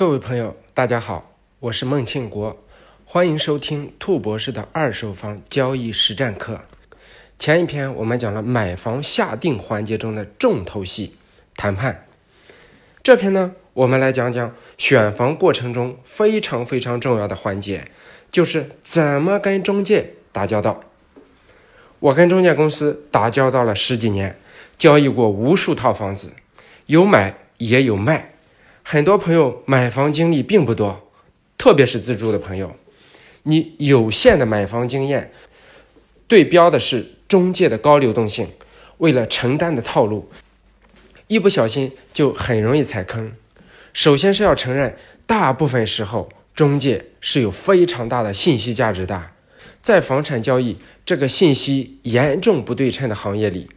各位朋友，大家好，我是孟庆国，欢迎收听兔博士的二手房交易实战课。前一篇我们讲了买房下定环节中的重头戏——谈判。这篇呢，我们来讲讲选房过程中非常非常重要的环节，就是怎么跟中介打交道。我跟中介公司打交道了十几年，交易过无数套房子，有买也有卖。很多朋友买房经历并不多，特别是自住的朋友，你有限的买房经验，对标的是中介的高流动性，为了承担的套路，一不小心就很容易踩坑。首先是要承认，大部分时候中介是有非常大的信息价值的。在房产交易这个信息严重不对称的行业里，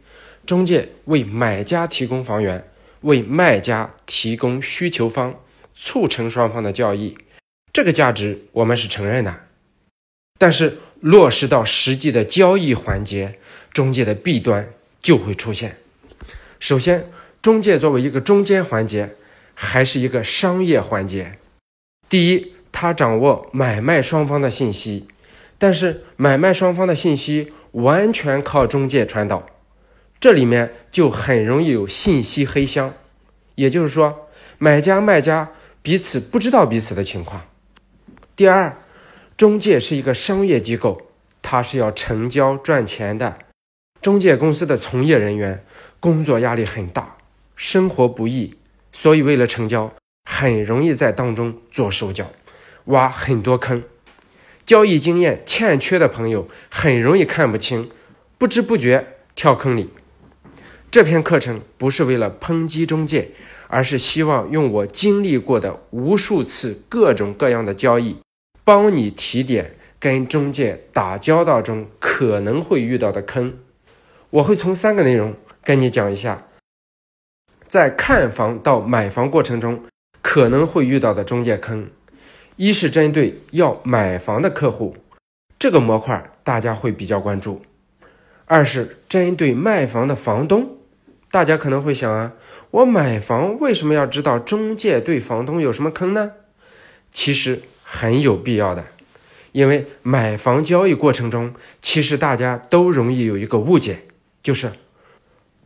中介为买家提供房源，为卖家提供需求方，促成双方的交易，这个价值我们是承认的。但是落实到实际的交易环节，中介的弊端就会出现。首先，中介作为一个中间环节，还是一个商业环节。第一，他掌握买卖双方的信息。但是买卖双方的信息完全靠中介传导，这里面就很容易有信息黑箱，也就是说，买家卖家彼此不知道彼此的情况。第二，中介是一个商业机构，它是要成交赚钱的，中介公司的从业人员工作压力很大，生活不易，所以为了成交，很容易在当中做手脚，挖很多坑。交易经验欠缺的朋友很容易看不清，不知不觉跳坑里。这篇课程不是为了抨击中介，而是希望用我经历过的无数次各种各样的交易，帮你提点跟中介打交道中可能会遇到的坑。我会从三个内容跟你讲一下，在看房到买房过程中可能会遇到的中介坑。一是针对要买房的客户，这个模块大家会比较关注；二是针对卖房的房东，大家可能会想啊，我买房为什么要知道中介对房东有什么坑呢？其实很有必要的，因为买房交易过程中，其实大家都容易有一个误解，就是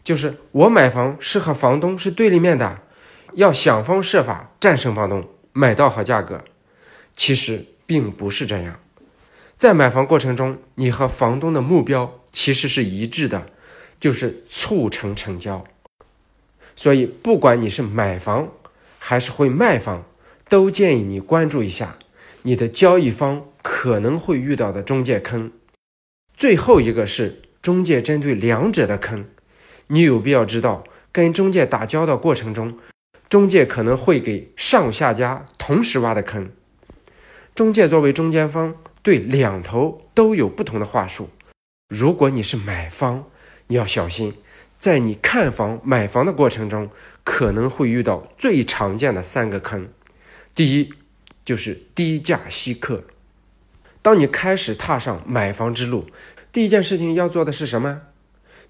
就是我买房是和房东是对立面的，要想方设法战胜房东，买到好价格。其实并不是这样，在买房过程中，你和房东的目标其实是一致的，就是促成成交。所以，不管你是买房还是会卖房，都建议你关注一下你的交易方可能会遇到的中介坑。最后一个是中介针对两者的坑，你有必要知道，跟中介打交道过程中，中介可能会给上下家同时挖的坑。中介作为中间方，对两头都有不同的话术。如果你是买方，你要小心，在你看房、买房的过程中，可能会遇到最常见的三个坑。第一，就是低价吸客。当你开始踏上买房之路，第一件事情要做的是什么？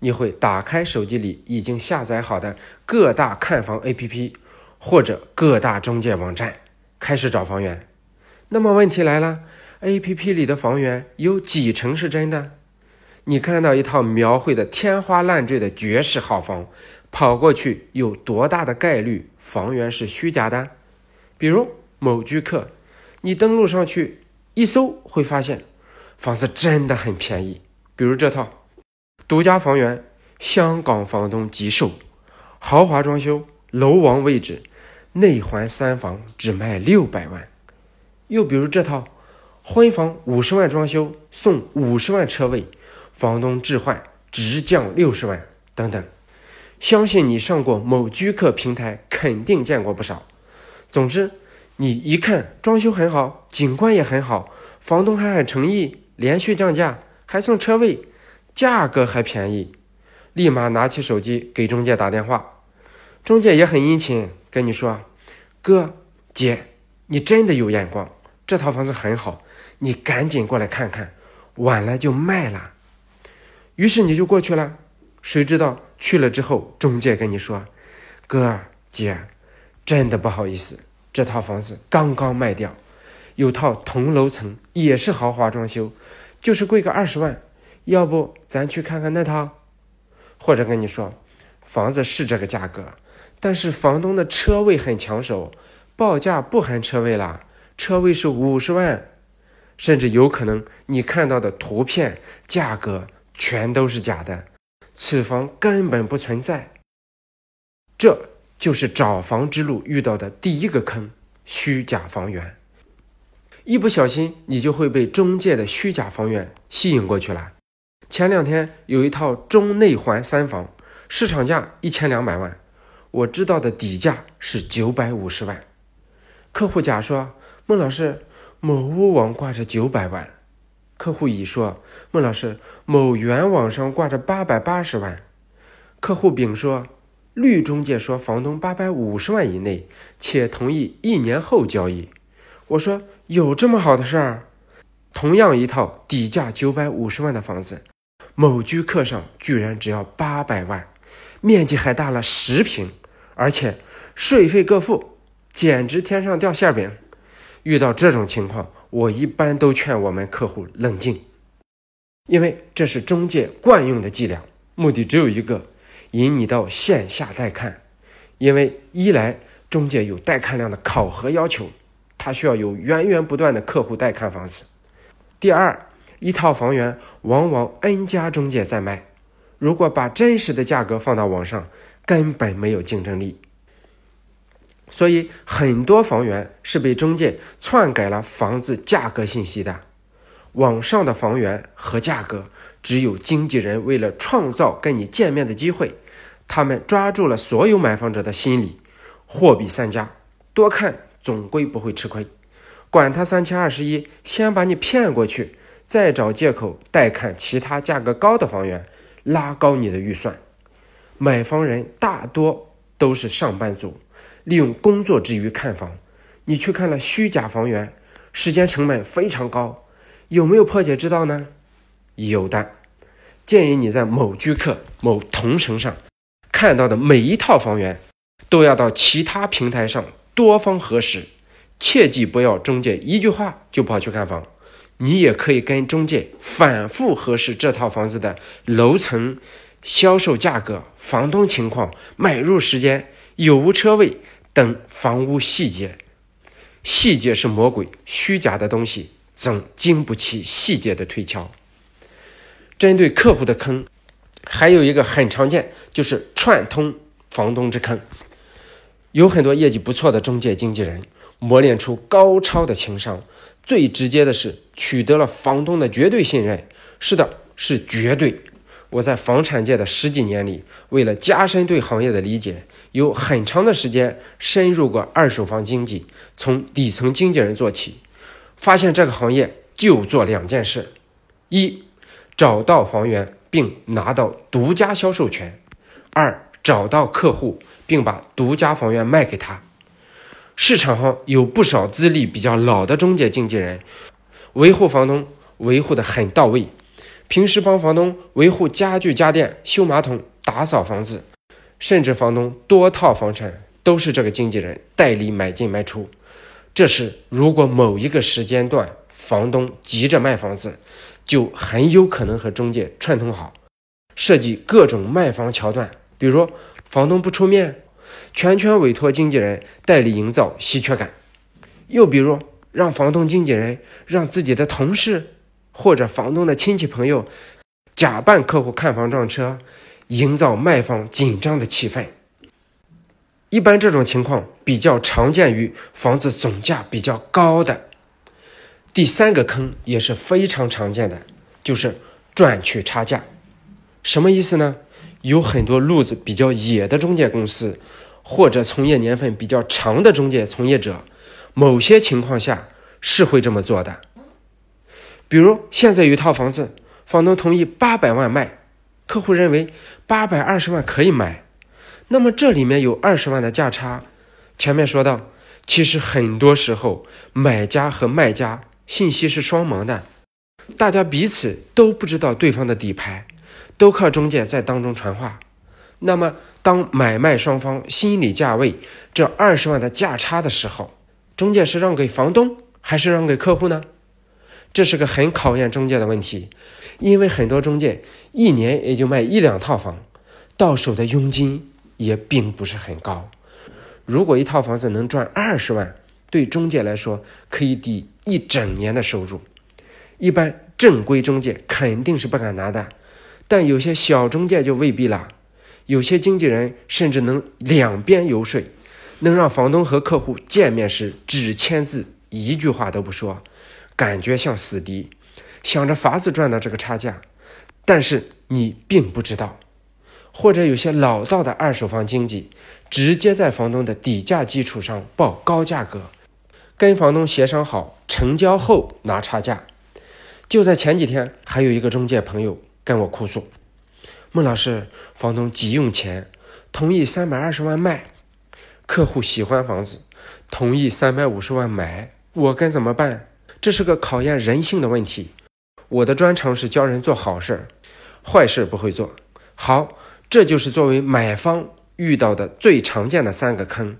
你会打开手机里已经下载好的各大看房 APP，或者各大中介网站，开始找房源。那么问题来了，A P P 里的房源有几成是真的？你看到一套描绘的天花乱坠的绝世好房，跑过去有多大的概率房源是虚假的？比如某居客，你登录上去一搜，会发现房子真的很便宜。比如这套独家房源，香港房东急售，豪华装修，楼王位置，内环三房，只卖六百万。又比如这套婚房五十万装修送五十万车位，房东置换直降六十万等等，相信你上过某居客平台，肯定见过不少。总之，你一看装修很好，景观也很好，房东还很诚意，连续降价还送车位，价格还便宜，立马拿起手机给中介打电话，中介也很殷勤跟你说：“哥姐，你真的有眼光。”这套房子很好，你赶紧过来看看，晚了就卖了。于是你就过去了，谁知道去了之后，中介跟你说：“哥姐，真的不好意思，这套房子刚刚卖掉，有套同楼层，也是豪华装修，就是贵个二十万，要不咱去看看那套？或者跟你说，房子是这个价格，但是房东的车位很抢手，报价不含车位了，车位是五十万，甚至有可能你看到的图片价格全都是假的，此房根本不存在。这就是找房之路遇到的第一个坑——虚假房源。一不小心，你就会被中介的虚假房源吸引过去了。前两天有一套中内环三房，市场价一千两百万，我知道的底价是九百五十万。客户甲说：“孟老师，某屋网挂着九百万。”客户乙说：“孟老师，某原网上挂着八百八十万。”客户丙说：“绿中介说房东八百五十万以内，且同意一年后交易。”我说：“有这么好的事儿？同样一套底价九百五十万的房子。”某居客上居然只要八百万，面积还大了十平，而且税费各付，简直天上掉馅饼。遇到这种情况，我一般都劝我们客户冷静，因为这是中介惯用的伎俩，目的只有一个：引你到线下带看。因为一来中介有带看量的考核要求，他需要有源源不断的客户带看房子；第二。一套房源往往 N 家中介在卖，如果把真实的价格放到网上，根本没有竞争力。所以很多房源是被中介篡改了房子价格信息的。网上的房源和价格，只有经纪人为了创造跟你见面的机会，他们抓住了所有买房者的心理，货比三家，多看总归不会吃亏。管他三七二十一，先把你骗过去。再找借口带看其他价格高的房源，拉高你的预算。买房人大多都是上班族，利用工作之余看房。你去看了虚假房源，时间成本非常高，有没有破解之道呢？有的，建议你在某居客、某同城上看到的每一套房源，都要到其他平台上多方核实，切记不要中介一句话就跑去看房。你也可以跟中介反复核实这套房子的楼层、销售价格、房东情况、买入时间、有无车位等房屋细节。细节是魔鬼，虚假的东西总经不起细节的推敲。针对客户的坑，还有一个很常见，就是串通房东之坑。有很多业绩不错的中介经纪人，磨练出高超的情商。最直接的是取得了房东的绝对信任，是的，是绝对。我在房产界的十几年里，为了加深对行业的理解，有很长的时间深入过二手房经济，从底层经纪人做起，发现这个行业就做两件事：一，找到房源并拿到独家销售权；二，找到客户并把独家房源卖给他。市场上有不少资历比较老的中介经纪人，维护房东维护的很到位，平时帮房东维护家具家电、修马桶、打扫房子，甚至房东多套房产都是这个经纪人代理买进卖出。这时，如果某一个时间段房东急着卖房子，就很有可能和中介串通好，设计各种卖房桥段，比如房东不出面。全权委托经纪人代理营造稀缺感，又比如让房东经纪人让自己的同事或者房东的亲戚朋友假扮客户看房撞车，营造卖方紧张的气氛。一般这种情况比较常见于房子总价比较高的。第三个坑也是非常常见的，就是赚取差价。什么意思呢？有很多路子比较野的中介公司。或者从业年份比较长的中介从业者，某些情况下是会这么做的。比如现在有一套房子，房东同意八百万卖，客户认为八百二十万可以买，那么这里面有二十万的价差。前面说到，其实很多时候买家和卖家信息是双盲的，大家彼此都不知道对方的底牌，都靠中介在当中传话。那么，当买卖双方心理价位这二十万的价差的时候，中介是让给房东还是让给客户呢？这是个很考验中介的问题，因为很多中介一年也就卖一两套房，到手的佣金也并不是很高。如果一套房子能赚二十万，对中介来说可以抵一整年的收入。一般正规中介肯定是不敢拿的，但有些小中介就未必了。有些经纪人甚至能两边游说，能让房东和客户见面时只签字，一句话都不说，感觉像死敌，想着法子赚到这个差价。但是你并不知道，或者有些老道的二手房经纪，直接在房东的底价基础上报高价格，跟房东协商好，成交后拿差价。就在前几天，还有一个中介朋友跟我哭诉：“孟老师，房东急用钱，同意三百二十万卖；客户喜欢房子，同意三百五十万买。我该怎么办？这是个考验人性的问题。我的专长是教人做好事，坏事不会做。好，这就是作为买方遇到的最常见的三个坑。